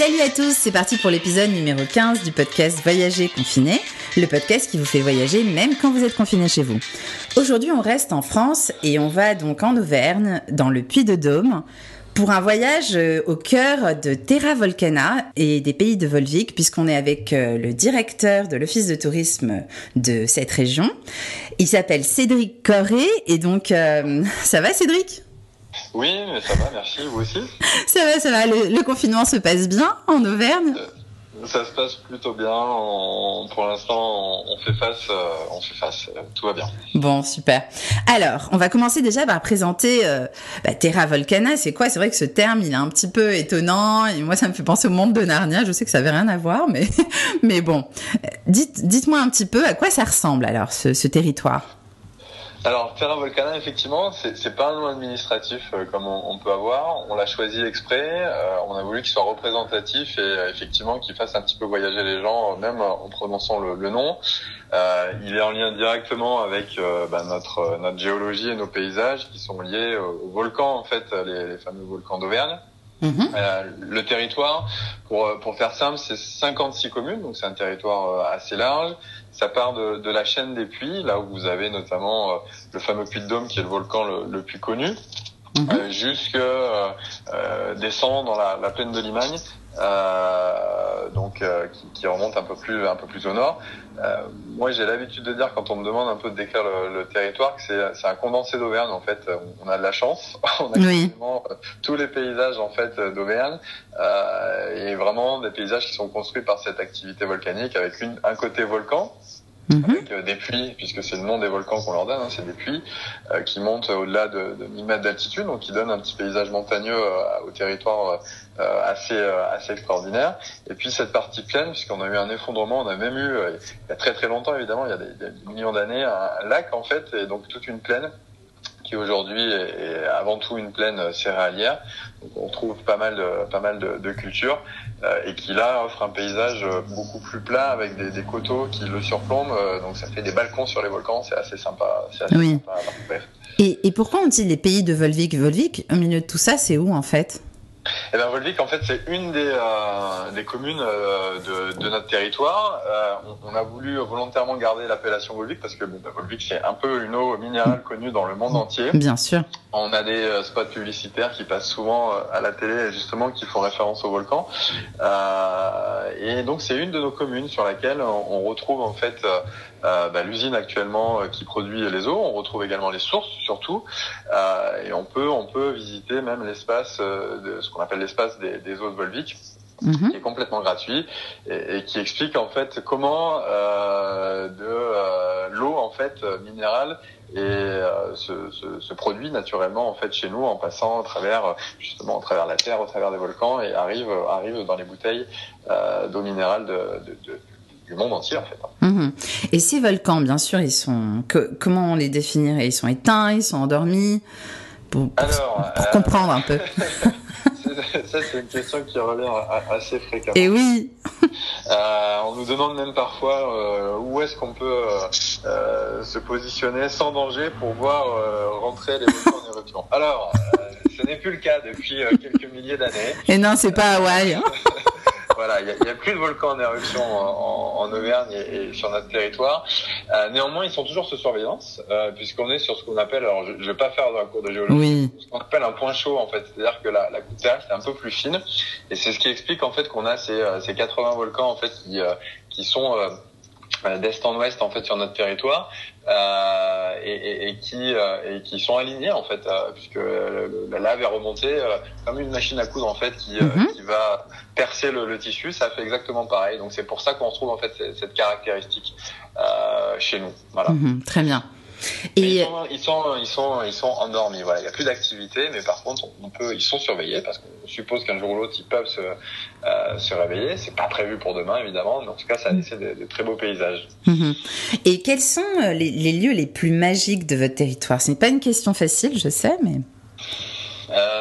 Salut à tous, c'est parti pour l'épisode numéro 15 du podcast Voyager confiné, le podcast qui vous fait voyager même quand vous êtes confiné chez vous. Aujourd'hui, on reste en France et on va donc en Auvergne, dans le Puy-de-Dôme, pour un voyage euh, au cœur de Terra Volcana et des pays de Volvic, puisqu'on est avec euh, le directeur de l'office de tourisme de cette région. Il s'appelle Cédric Corré, et donc, euh, ça va Cédric? Oui, mais ça va, merci, vous aussi Ça va, ça va, le, le confinement se passe bien en Auvergne Euh, Ça se passe plutôt bien, on- pour l'instant on fait face, euh, on fait face, euh, tout va bien. Bon, super. Alors, on va commencer déjà par présenter euh, bah, Terra Volcana. C'est quoi? C'est vrai que ce terme, il est un petit peu étonnant. Et moi, ça me fait penser au monde de Narnia. Je sais que ça avait rien à voir, mais, mais bon. Euh, Dites, dites-moi un petit peu à quoi ça ressemble alors, ce, ce territoire? Alors Terra Volcana, effectivement, c'est pas un nom administratif euh, comme on, peut avoir, on l'a choisi exprès, euh, on a voulu qu'il soit représentatif et euh, effectivement qu'il fasse un petit peu voyager les gens, euh, même en prononçant le, nom. Euh, il est en lien directement avec euh, bah, notre, euh, notre géologie et nos paysages qui sont liés au, au volcan, en fait, les fameux volcans d'Auvergne. Mhm. Euh, le territoire, pour, euh, pour faire simple, c'est 56 communes, donc c'est un territoire euh, assez large. Ça part de, de la chaîne des puits, là où vous avez notamment le fameux puits de Dôme, qui est le volcan le plus connu, Mhm. euh, jusque euh, euh, descend dans la, la plaine de Limagne, euh, donc euh, qui, qui remonte un peu plus un peu plus au nord. Euh, moi, j'ai l'habitude de dire quand on me demande un peu de décrire le, le territoire que c'est c'est un condensé d'Auvergne. En fait, on a de la chance, on a Oui. tous les paysages en fait d'Auvergne euh, et vraiment des paysages qui sont construits par cette activité volcanique avec une, un côté volcan Mhm. euh, des puits, puisque c'est le nom des volcans qu'on leur donne, hein, c'est des puits euh, qui montent au-delà de, de 1000 mètres d'altitude, donc qui donnent un petit paysage montagneux euh, au territoire assez assez extraordinaire. Et puis cette partie plaine, puisqu'on a eu un effondrement, on a même eu, il y a très très longtemps évidemment, il y a des, des millions d'années, un lac en fait, et donc toute une plaine qui aujourd'hui est, avant tout une plaine céréalière. Donc on trouve pas mal de, pas mal de, de cultures euh, et qui là offre un paysage beaucoup plus plat avec des, des coteaux qui le surplombent. euh, donc ça fait des balcons sur les volcans, c'est assez sympa. Assez Oui. sympa à. Et, et pourquoi on dit les pays de Volvic Volvic, au milieu de tout ça, c'est où en fait? Eh ben Volvic, en fait, c'est une des, euh, des communes euh, de, de notre territoire. Euh, on, on a voulu volontairement garder l'appellation Volvic parce que bon, bah, Volvic, c'est un peu une eau minérale connue dans le monde entier. Bien sûr. On a des euh, spots publicitaires qui passent souvent euh, à la télé, justement, qui font référence au volcan. Euh, et donc, c'est une de nos communes sur laquelle on, on retrouve en fait euh, bah, l'usine actuellement euh, qui produit les eaux. On retrouve également les sources, surtout. Euh, et on peut, on peut visiter même l'espace, euh, de ce qu'on appelle l'espace des, des eaux de Volvic Mhm. qui est complètement gratuit et, et qui explique en fait comment euh, de euh, l'eau en fait minérale et se, se, se produit naturellement en fait chez nous en passant à travers justement à travers la terre, au travers des volcans et arrive arrive dans les bouteilles euh, d'eau minérale de, de, de- du monde entier en fait. Mhm. Et ces volcans, bien sûr, ils sont. que- comment on les définirait? Ils sont éteints, ils sont endormis? Pour, pour- Alors, pour euh, comprendre un peu. ça c'est une question qui revient a- assez fréquemment. Et oui, Euh, on nous demande même parfois euh, où est-ce qu'on peut euh, se positionner sans danger pour voir rentrer les volcans en éruption? Alors, ce n'est plus le cas depuis quelques milliers d'années. et non, c'est pas Hawaï. hein. Voilà, il n'y a, il y a plus de volcans en éruption en, en- en Auvergne et, et sur notre territoire. Euh, néanmoins, ils sont toujours sous surveillance, euh, puisqu'on est sur ce qu'on appelle, alors je ne vais pas faire un cours de géologie, Oui. ce qu'on appelle un point chaud en fait, c'est-à-dire que la, la terrestre est un peu plus fine et c'est ce qui explique en fait qu'on a ces, euh, ces 80 volcans en fait qui, euh, qui sont d'est en ouest en fait sur notre territoire euh, et, et, et qui euh, et qui sont alignés en fait euh, puisque la lave est remontée euh, comme une machine à coudre en fait qui, euh, Mhm. qui va percer le, le tissu ça fait exactement pareil donc c'est pour ça qu'on retrouve en fait cette, caractéristique euh, chez nous voilà Mhm, Très bien. Et ils, sont, ils sont ils sont ils sont endormis voilà il y a plus d'activité mais par contre on peut ils sont surveillés parce qu'on suppose qu'un jour ou l'autre ils peuvent se euh, se réveiller c'est pas prévu pour demain évidemment mais en tout cas ça laisse des, des très beaux paysages Mhm. Et quels sont euh, les, les lieux les plus magiques de votre territoire? Ce n'est pas une question facile, je sais, mais.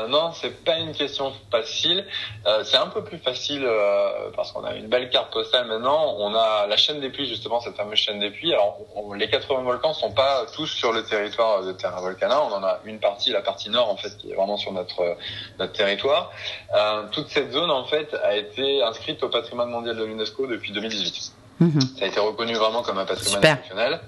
Euh, non, c'est pas une question facile. Euh, c'est un peu plus facile parce qu'on a une belle carte postale maintenant. On a la chaîne des pluies justement, cette fameuse chaîne des pluies. Alors les 80 volcans sont pas tous sur le territoire de Terra Volcana. On en a une partie, la partie nord en fait, qui est vraiment sur notre notre territoire. toute cette zone en fait a été inscrite au patrimoine mondial de l'UNESCO depuis 2018. Mhm. Ça a été reconnu vraiment comme un patrimoine national.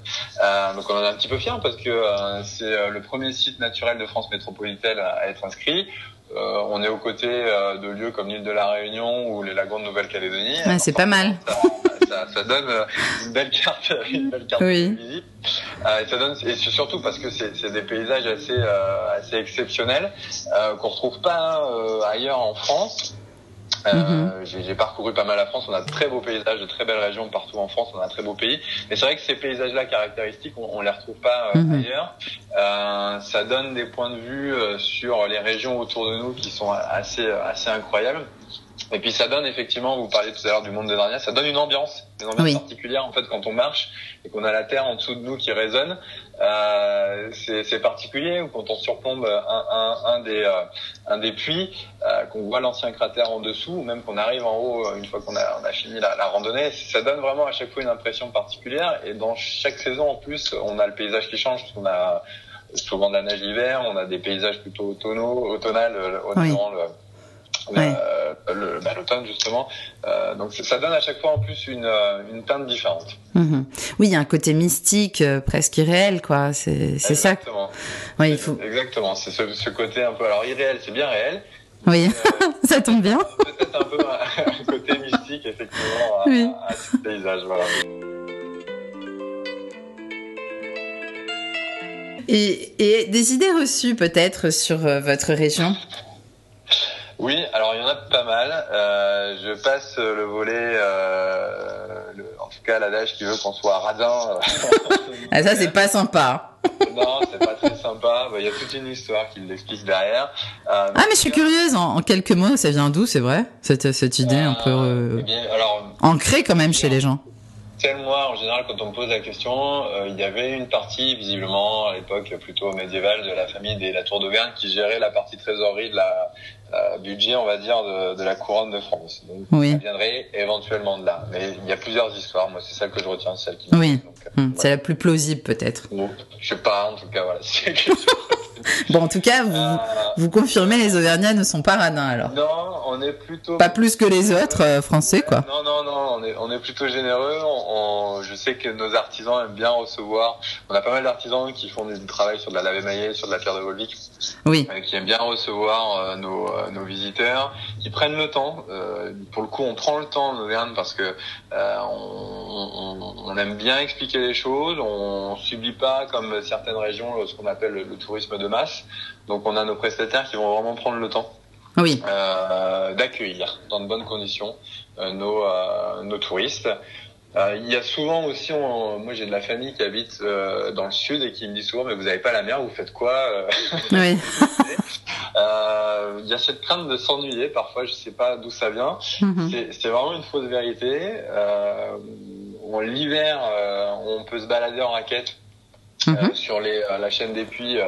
Euh, donc on en est un petit peu fiers parce que euh, c'est euh, le premier site naturel de France métropolitaine à être inscrit. Euh, on est aux côtés euh, de lieux comme l'île de la Réunion ou les lagons de Nouvelle-Calédonie. Ouais, c'est pas mal. Ça, ça, donne une belle carte, une belle carte oui. visite. et ça donne, et surtout parce que c'est des paysages assez, assez exceptionnels qu'on retrouve pas ailleurs en France. Euh, mhm. J'ai parcouru pas mal la France. On a de très beaux paysages, de très belles régions partout en France. On a un très beau pays. Mais c'est vrai que ces paysages-là caractéristiques, on, on les retrouve pas euh, mhm. ailleurs. Euh, ça donne des points de vue euh, sur les régions autour de nous qui sont assez assez incroyables. Et puis ça donne effectivement, vous parliez tout à l'heure du monde des derniers, ça donne une ambiance, une ambiance particulière en fait quand on marche et qu'on a la terre en dessous de nous qui résonne. Euh, c'est particulier ou quand on surplombe un, un, un des euh, un des puits, euh, qu'on voit l'ancien cratère en dessous, ou même qu'on arrive en haut euh, une fois qu'on a, on a fini la, la, randonnée, ça donne vraiment à chaque fois une impression particulière. Et dans chaque saison en plus, on a le paysage qui change, parce qu'on a souvent de la neige l'hiver, on a des paysages plutôt automnaux, automnales au oui. le euh, le, bah, l'automne justement. Euh, donc ça donne à chaque fois en plus une, euh, une teinte différente. Mhm. Oui, il y a un côté mystique, presque irréel, quoi. C'est, c'est ça. Oui, il faut. Exactement. C'est ce, ce, côté un peu. Alors irréel, c'est bien réel. Oui, ça tombe bien. Peut-être un peu un côté mystique, effectivement, à, oui. à ce paysage. Voilà. Et, et, des idées reçues peut-être sur votre région? Oui, alors il y en a pas mal. Euh, je passe le volet, euh, le, en tout cas l'adage qui veut qu'on soit radin. ah ça c'est pas sympa. non, c'est pas très sympa. Il y a toute une histoire qui l'explique derrière. Euh, ah mais je suis curieuse. En, en, quelques mots, ça vient d'où, c'est vrai cette cette idée un peu euh, eh bien, alors, ancrée quand même chez les gens? Moi, en général, quand on me pose la question, euh, il y avait une partie, visiblement, à l'époque plutôt médiévale, de la famille des La Tour d'Auvergne qui gérait la partie trésorerie de la euh, budget, on va dire, de, de, la couronne de France. Donc, oui. ça viendrait éventuellement de là. Mais il y a plusieurs histoires. Moi, c'est celle que je retiens, celle qui. Oui. Euh, hum, c'est la plus plausible, peut-être. je sais pas. En tout cas, voilà. bon, en tout cas, vous, euh... vous confirmez, les Auvergnats ne sont pas radins, alors. Non, on est plutôt. Pas plus que les autres euh, Français, quoi. Non, non, non. On est, on est plutôt généreux. On, on, je sais que nos artisans aiment bien recevoir. On a pas mal d'artisans qui font du travail sur de la lave émaillée, sur de la pierre de Volvic. Oui. qui aiment bien recevoir nos euh, nos visiteurs, qui prennent le temps. Euh, pour le coup, on prend le temps en Auvergne parce que euh, on, on, on, aime bien expliquer les choses. On subit pas comme certaines régions ce qu'on appelle le, le, tourisme de masse. Donc, on a nos prestataires qui vont vraiment prendre le temps. Oui. d'accueillir dans de bonnes conditions nos, nos touristes. Euh, il y a souvent aussi, on, moi j'ai de la famille qui habite euh, dans le sud et qui me dit souvent mais vous n'avez pas la mer, vous faites quoi euh? Oui. il y a cette crainte de s'ennuyer parfois, je sais pas d'où ça vient. Mm-hmm. C'est vraiment une fausse vérité. L'hiver, on peut se balader en raquette euh, mhm. sur les, euh, la chaîne des puits, euh,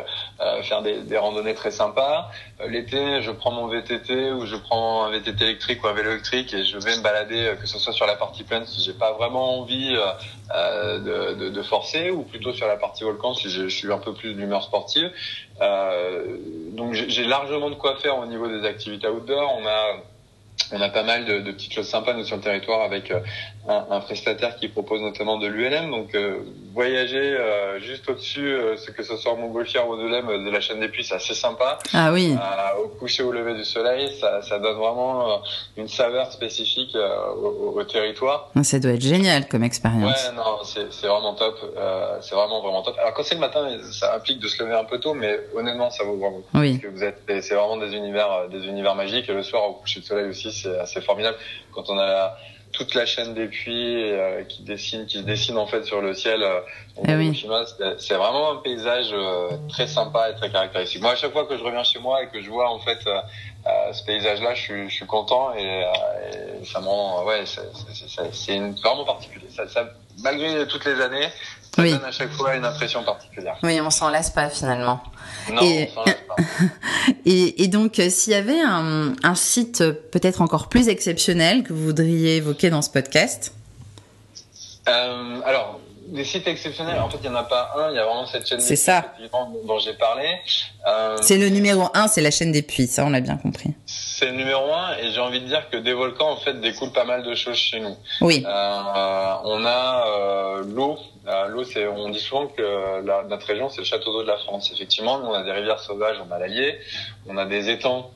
faire des, randonnées très sympas. L'été, je prends mon VTT ou je prends un VTT électrique ou un vélo électrique et je vais me balader, que ce soit sur la partie plaine si j'ai pas vraiment envie de, forcer, ou plutôt sur la partie volcan si je, suis un peu plus d'humeur sportive. donc j'ai largement de quoi faire au niveau des activités outdoor. On a on a pas mal de, petites choses sympas nous sur le territoire avec euh, un, prestataire qui propose notamment de l'ULM. Euh, voyager euh, juste au-dessus, ce que ce soit en Montgolfière ou de l'ULM de la chaîne des Puits, c'est assez sympa. Ah oui. au coucher ou au lever du soleil, ça, ça donne vraiment une saveur spécifique au, au, territoire. Ah, ça doit être génial comme expérience. Ouais, non, c'est vraiment top. c'est vraiment vraiment top. Alors quand c'est le matin, ça implique de se lever un peu tôt, mais honnêtement, ça vaut vraiment. Oui. Parce que vous êtes, c'est vraiment des univers, des univers magiques. Et le soir au coucher du soleil aussi c'est assez formidable quand on a toute la chaîne des puits euh, qui dessine, qui se dessine en fait sur le ciel. Euh, eh oui. C'est vraiment un paysage euh, très sympa et très caractéristique. Moi, à chaque fois que je reviens chez moi et que je vois en fait euh, euh, ce paysage-là, je suis, je suis content et, et ça m'en, ouais, c'est vraiment particulier. Ça, ça, malgré toutes les années, ça donne à chaque fois une impression particulière. Oui, on s'en lasse pas finalement. Non, et, on lasse pas. et, et, donc, s'il y avait un, un site peut-être encore plus exceptionnel que vous voudriez évoquer dans ce podcast? Euh, Alors, des sites exceptionnels, en fait, il n'y en a pas un, il y a vraiment cette chaîne C'est ça. dont j'ai parlé. Euh, c'est le numéro un, c'est la chaîne des puits, ça on l'a bien compris. C'est le numéro un, et j'ai envie de dire que des volcans, en fait, découlent pas mal de choses chez nous. Oui. Euh, on a euh, l'eau. Euh, l'eau, c'est, on dit souvent que la, notre région, c'est le château d'eau de la France. Effectivement, nous, on a des rivières sauvages, on a l'Allier, on a des étangs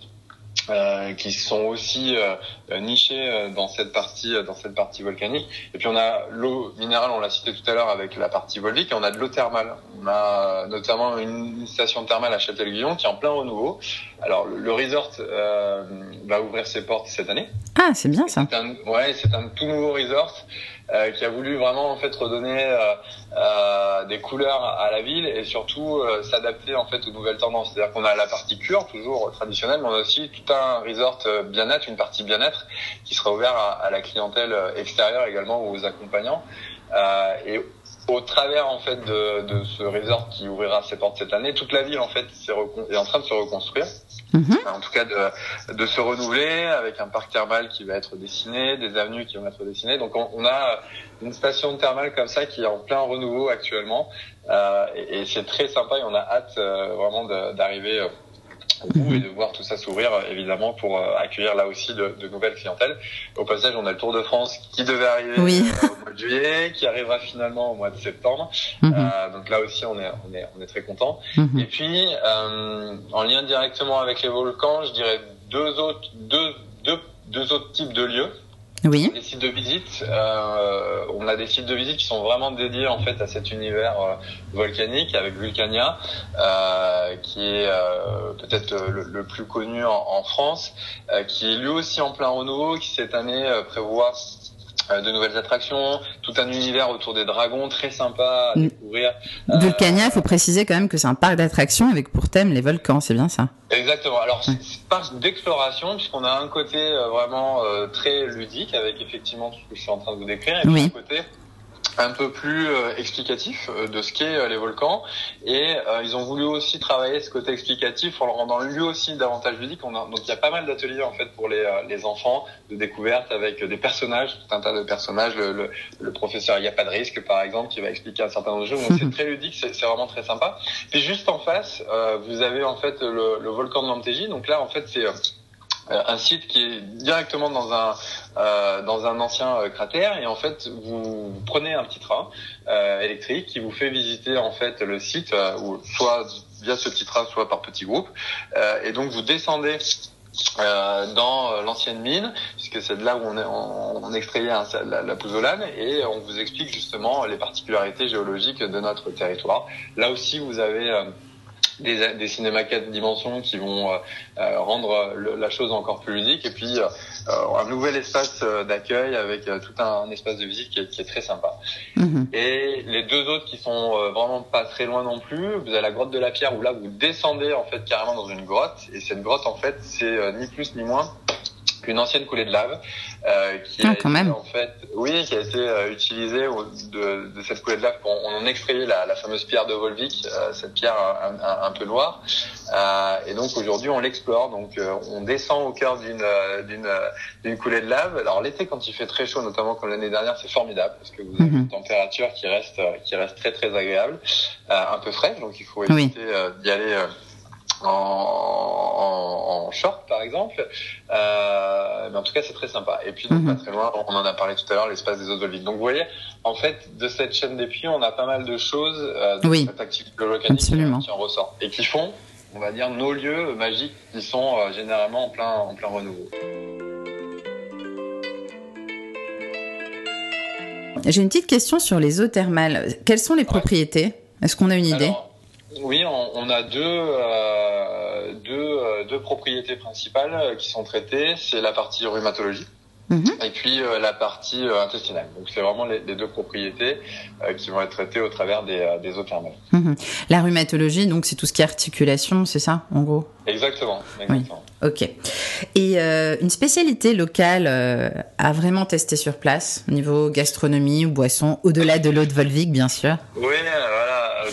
euh, qui sont aussi euh, nichés euh, dans cette partie dans cette partie volcanique. Et puis on a l'eau minérale, on l'a cité tout à l'heure avec la partie volvique, et on a de l'eau thermale. On a notamment une, station thermale à Châtel-Guyon qui est en plein renouveau. Alors le, le resort euh, va ouvrir ses portes cette année. Ah, c'est bien ça. C'est un, ouais, c'est un tout nouveau resort. Euh, qui a voulu vraiment en fait redonner euh, euh, des couleurs à la ville et surtout s'adapter en fait aux nouvelles tendances. C'est-à-dire qu'on a la partie cure toujours traditionnelle, mais on a aussi tout un resort bien-être, une partie bien-être qui sera ouvert à, à, la clientèle extérieure également aux accompagnants. et au travers en fait de, de, ce resort qui ouvrira ses portes cette année, toute la ville en fait est, est en train de se reconstruire. Mmh. En tout cas, de, de, se renouveler avec un parc thermal qui va être dessiné, des avenues qui vont être dessinées. Donc, on, on a une station thermale comme ça qui est en plein renouveau actuellement, euh, et, et c'est très sympa. Et on a hâte euh, vraiment d'arriver euh, bout et de voir tout ça s'ouvrir évidemment pour euh, accueillir là aussi de, de, nouvelles clientèles. Au passage, on a le Tour de France qui devait arriver oui. euh, au mois de juillet, qui arrivera finalement au mois de septembre. Mhm. Euh, donc là aussi, on est on est on est très content. Mhm. Et puis, euh, en lien directement avec les volcans, je dirais deux autres deux deux deux autres types de lieux. Oui. Sites de visite, euh, on a des sites de visite qui sont vraiment dédiés en fait à cet univers euh, volcanique avec Vulcania, euh, qui est euh, peut-être le, plus connu en, en France, qui est lui aussi en plein renouveau, qui cette année prévoit de nouvelles attractions, tout un univers autour des dragons très sympa à Mm. découvrir. Vulcania, il faut préciser quand même que c'est un parc d'attractions avec pour thème les volcans, c'est bien ça Exactement. Alors, Ouais. c'est parc d'exploration, puisqu'on a un côté euh, vraiment euh, très ludique, avec effectivement tout ce que je suis en train de vous décrire, et puis Oui. un côté un peu plus euh, explicatif euh, de ce qu'est euh, les volcans. Et euh, ils ont voulu aussi travailler ce côté explicatif en le rendant lui aussi davantage ludique. On a, donc il y a pas mal d'ateliers en fait pour les, euh, les enfants de découverte avec des personnages, tout un tas de personnages. Le, le, le professeur Il n'y a pas de risque par exemple qui va expliquer un certain nombre de choses. Donc c'est très ludique, c'est vraiment très sympa. Puis juste en face, euh, vous avez en fait le, le volcan de Lantégie. Donc là en fait c'est euh, un site qui est directement dans un euh, dans un ancien euh, cratère. Et en fait vous, prenez un petit train euh, électrique qui vous fait visiter en fait le site euh, ou soit via ce petit train soit par petits groupes. Euh, et donc vous descendez euh, dans euh, l'ancienne mine, puisque c'est de là où on, est, on, on extrayait hein, la, la pouzzolane, et on vous explique justement les particularités géologiques de notre territoire. Là aussi, vous avez euh, des, des cinémas 4 dimensions qui vont euh, euh, rendre le, la chose encore plus ludique, et puis euh, un nouvel espace euh, d'accueil avec euh, tout un, un, espace de visite qui est, qui est très sympa. Mhm. Et les deux autres qui sont vraiment pas très loin non plus, vous avez la grotte de la pierre où là vous descendez en fait carrément dans une grotte et cette grotte en fait c'est ni plus ni moins qu'une ancienne coulée de lave euh, qui Ah, a quand été, même. en fait oui qui a été euh, utilisée au- de, de cette coulée de lave pour on en extrayait la, la fameuse pierre de Volvic euh, cette pierre un, un- un peu noire Euh, et donc aujourd'hui on l'explore donc euh, on descend au cœur d'une euh, d'une d'une coulée de lave alors l'été quand il fait très chaud notamment comme l'année dernière c'est formidable parce que vous avez Mhm. une température qui reste qui reste très très agréable euh, un peu fraîche donc il faut Oui. éviter euh, d'y aller euh, en, en, en short par exemple euh, mais en tout cas c'est très sympa et puis donc, Mhm. pas très loin on en a parlé tout à l'heure l'espace des eaux donc vous voyez en fait de cette chaîne des puits on a pas mal de choses euh, de Oui. cette activité volcanique qui, Absolument. qui en ressort et qui font on va dire nos lieux magiques qui sont euh, généralement en plein en plein renouveau J'ai une petite question sur les eaux thermales. Quelles sont les propriétés? Est-ce qu'on a une idée? Alors, oui, on, on a deux, euh, deux, euh, deux propriétés principales euh, qui sont traitées. C'est la partie rhumatologie Mhm. et puis euh, la partie euh, intestinale. Donc c'est vraiment les, les deux propriétés euh, qui vont être traitées au travers des, des eaux thermales. Mhm. La rhumatologie, donc c'est tout ce qui est articulation, c'est ça, en gros? Exactement. exactement. Ok. Et une spécialité locale à vraiment tester sur place, au niveau gastronomie ou boisson, au-delà de l'eau de Volvic, bien sûr? Oui, voilà,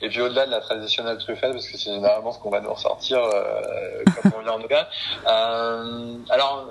Et puis au-delà de la traditionnelle truffette, parce que c'est généralement ce qu'on va nous ressortir euh, quand on vient en Auvergne. Euh, alors,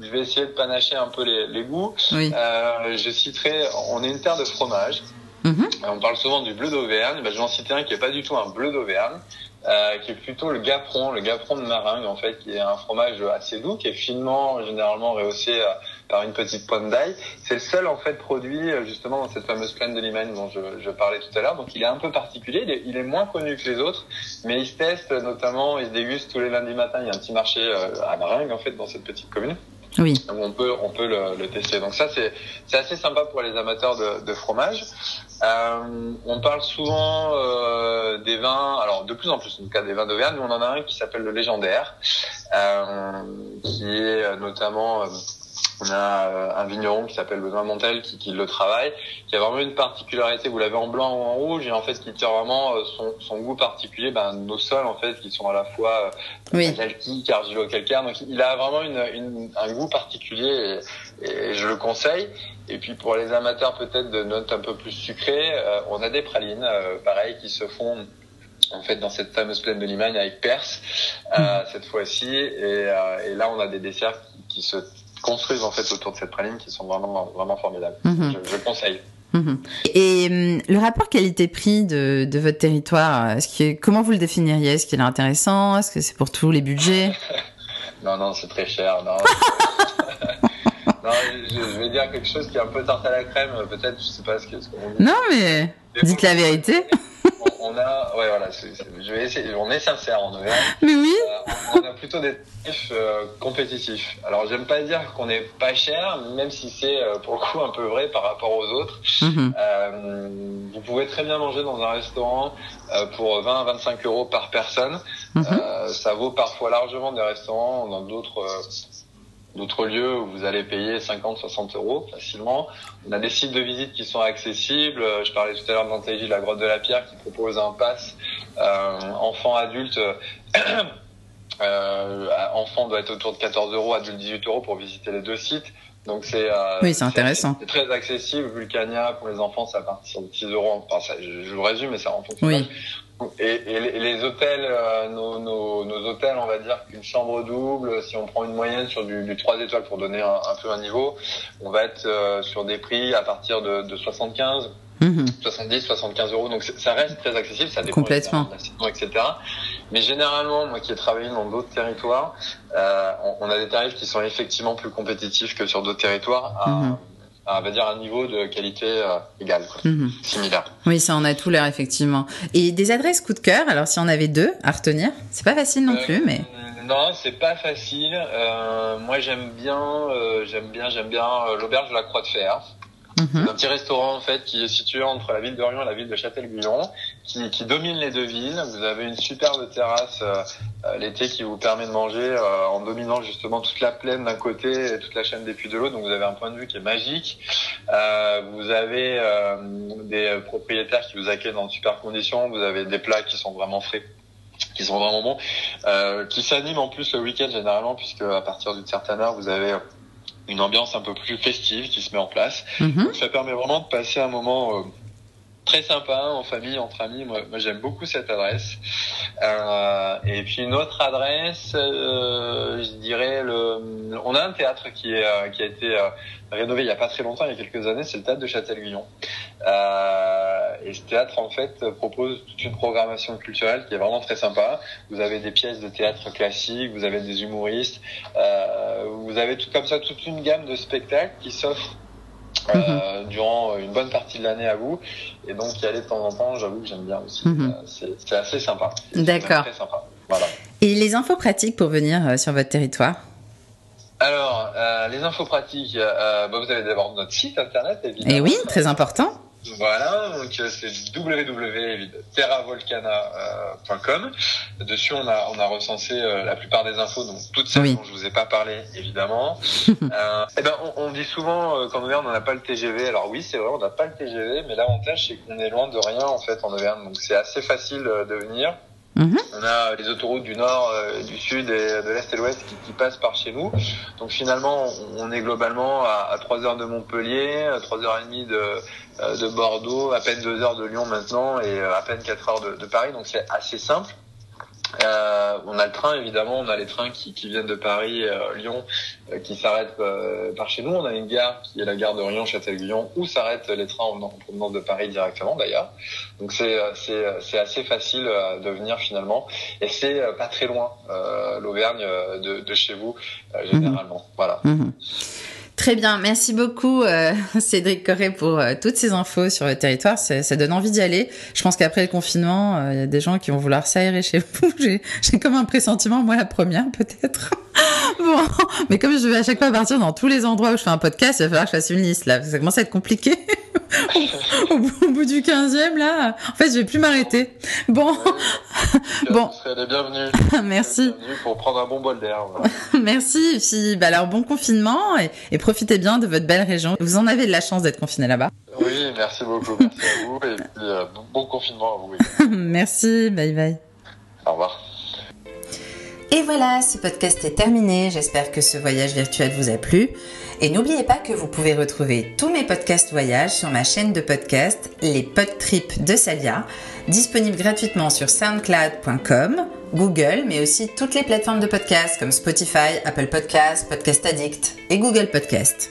je vais essayer de panacher un peu les, les goûts. Oui. Euh, je citerai, on est une terre de fromage. Mhm. On parle souvent du bleu d'Auvergne. Ben, je vais en citer un qui est pas du tout un bleu d'Auvergne. Euh, qui est plutôt le gaperon, le gaperon de Maringue en fait, qui est un fromage assez doux, qui est finement généralement rehaussé euh, par une petite pointe d'ail. C'est le seul en fait produit euh, justement dans cette fameuse plaine de Limagne dont je, je parlais tout à l'heure. Donc il est un peu particulier, il est, il est, moins connu que les autres, mais il se teste notamment, il se déguste tous les lundis matins. Il y a un petit marché euh, à Maringue en fait dans cette petite commune. Oui. Donc on peut on peut le, le tester. Donc ça c'est c'est assez sympa pour les amateurs de, de fromage. Euh, on parle souvent euh, des vins, alors de plus en plus en tout cas des vins d'Auvergne, mais on en a un qui s'appelle le légendaire, euh, qui est notamment euh, on a euh, un vigneron qui s'appelle Benoît Montel qui, qui, le travaille, qui a vraiment une particularité. Vous l'avez en blanc ou en rouge et en fait qui tire vraiment euh, son, son goût particulier. Ben, nos sols en fait qui sont à la fois oui. calquiques, argilo-calcaires. Donc il a vraiment une, une, un goût particulier et, et, je le conseille. Et puis pour les amateurs peut-être de notes un peu plus sucrées, euh, on a des pralines, euh, pareil, qui se font en fait dans cette fameuse plaine de Limagne avec Perse euh, mmh. cette fois-ci. Et, et, là on a des desserts qui, qui se construisent en fait autour de cette praline qui sont vraiment vraiment formidables. Mmh. Je, je conseille. Mmh. Et euh, le rapport qualité-prix de, de, votre territoire, est-ce que, comment vous le définiriez? Est-ce qu'il est intéressant? Est-ce que c'est pour tous les budgets? Non, non, c'est très cher. Non, non je, je, vais dire quelque chose qui est un peu tarte à la crème, peut-être, je sais pas ce qu'on ce qu dit. Non, mais, dites la vérité. On, on a, ouais, voilà, c est, c est, je vais essayer, on est sincère en Auvergne. Mais oui. Euh, on a plutôt des tarifs euh, compétitifs. Alors, j'aime pas dire qu'on est pas cher, même si c'est euh, pour le coup un peu vrai par rapport aux autres. Mhm. Mm -hmm. euh, vous pouvez très bien manger dans un restaurant pour 20 à 25 euros par personne. Mhm. Mm -hmm. ça vaut parfois largement des restaurants dans d'autres d'autres lieux où vous allez payer 50, 60 euros facilement. On a des sites de visite qui sont accessibles. Je parlais tout à l'heure de l'Antégie, la grotte de la Pierre, qui propose un pass euh, enfant adulte. euh, enfant doit être autour de 14 euros, adulte 18 euros pour visiter les deux sites. Donc c'est euh, oui, c'est intéressant. C'est très accessible. Vulcania pour les enfants, ça part sur 6 euros. Enfin, ça, je, je, vous résume, mais ça en fonction. Oui. Et, et, les, les hôtels, euh, nos, nos, nos, hôtels, on va dire qu'une chambre double, si on prend une moyenne sur du, du 3 étoiles pour donner un, un, peu un niveau, on va être euh, sur des prix à partir de, de 75, mmh. 70, 75 euros. Donc ça reste très accessible, ça dépend Complètement. saison, etc. Mais généralement, moi qui ai travaillé dans d'autres territoires, euh, on, on, a des tarifs qui sont effectivement plus compétitifs que sur d'autres territoires. À, mmh on va dire un niveau de qualité euh, égal. Mhm. similaire. Oui, ça en a tout l'air effectivement. Et des adresses coup de cœur. Alors si on avait deux à retenir, c'est pas facile non euh, plus, mais non, c'est pas facile. Euh, moi, j'aime bien, euh, j'aime bien, j'aime bien l'auberge de la Croix de Fer. Mmh. un petit restaurant en fait qui est situé entre la ville d'Orion et la ville de Châtel-Guyon, qui, qui, domine les deux villes. Vous avez une superbe terrasse euh, l'été qui vous permet de manger euh, en dominant justement toute la plaine d'un côté et toute la chaîne des puits de l'autre. Donc vous avez un point de vue qui est magique. Euh, vous avez euh, des propriétaires qui vous accueillent dans de super conditions. Vous avez des plats qui sont vraiment frais qui sont vraiment bons, euh, qui s'animent en plus le week-end généralement puisque à partir d'une certaine heure vous avez une ambiance un peu plus festive qui se met en place. Mmh. Donc ça permet vraiment de passer un moment euh, très sympa en famille, entre amis. Moi, j'aime beaucoup cette adresse. Euh, et puis une autre adresse, euh, je dirais le. On a un théâtre qui est euh, qui a été rénové il y a pas très longtemps, il y a quelques années. C'est le théâtre de Châtel-Guyon. et ce théâtre en fait propose toute une programmation culturelle qui est vraiment très sympa. Vous avez des pièces de théâtre classiques, vous avez des humoristes, vous avez tout comme ça toute une gamme de spectacles qui s'offrent euh, mmh. durant une bonne partie de l'année à vous. Et donc y aller de temps en temps, j'avoue que j'aime bien aussi. Mmh. Euh, c'est assez sympa. D'accord. Voilà. Et les infos pratiques pour venir euh, sur votre territoire Alors, euh, les infos pratiques, bah, vous avez d'abord notre site internet, évidemment. Et oui, très important. Voilà, donc c'est www.terravolcana.com. Dessus, on a on a recensé euh, la plupart des infos, donc toutes celles oui. dont je vous ai pas parlé, évidemment. euh, et ben, on, on dit souvent euh, qu'en Auvergne, on n'a pas le TGV. Alors oui, c'est vrai, on n'a pas le TGV, mais l'avantage c'est qu'on est loin de rien en fait en Auvergne, donc c'est assez facile euh, de venir. Mhm. On a les autoroutes du nord, du sud et de l'est et l'ouest qui, qui, passent par chez nous. Donc finalement, on est globalement à, à 3 heures de Montpellier, à 3 heures et demie de, de Bordeaux, à peine 2 heures de Lyon maintenant et à peine 4 heures de, de Paris. Donc c'est assez simple. Euh, on a le train évidemment, on a les trains qui, qui viennent de Paris, euh, Lyon, euh, qui s'arrêtent euh, par chez nous. On a une gare qui est la gare de Rion, Châtel-Guyon, où s'arrêtent les trains en provenance de Paris directement d'ailleurs. Donc c'est c'est c'est assez facile de venir finalement, et c'est pas très loin l'Auvergne de, de, chez vous généralement. Mmh. Voilà. Mmh. Très bien, merci beaucoup euh, Cédric Corré pour euh, toutes ces infos sur le territoire. Ça, ça donne envie d'y aller. Je pense qu'après le confinement, euh, il y a des gens qui vont vouloir s'aérer chez vous. J'ai comme un pressentiment, moi la première peut-être. bon, mais comme je vais à chaque fois partir dans tous les endroits où je fais un podcast, il va falloir que je fasse une liste là. Ça commence à être compliqué. au, bout, du 15e, là, en fait, je vais plus m'arrêter. Bon. bon. Vous serez les bienvenus. Merci. Bienvenus pour prendre un bon bol d'air. Merci. Et puis, bah, alors, bon confinement et, et, profitez bien de votre belle région. Vous en avez de la chance d'être confiné là-bas. Oui, merci beaucoup. Merci à vous et puis, euh, bon confinement à vous. Oui. merci. Bye bye. Au revoir. Et voilà, ce podcast est terminé. J'espère que ce voyage virtuel vous a plu. Et n'oubliez pas que vous pouvez retrouver tous mes podcasts voyages sur ma chaîne de podcast, les Podtrips de Salia, disponible gratuitement sur soundcloud.com, Google, mais aussi toutes les plateformes de podcasts comme Spotify, Apple Podcasts, Podcast Addict et Google Podcasts.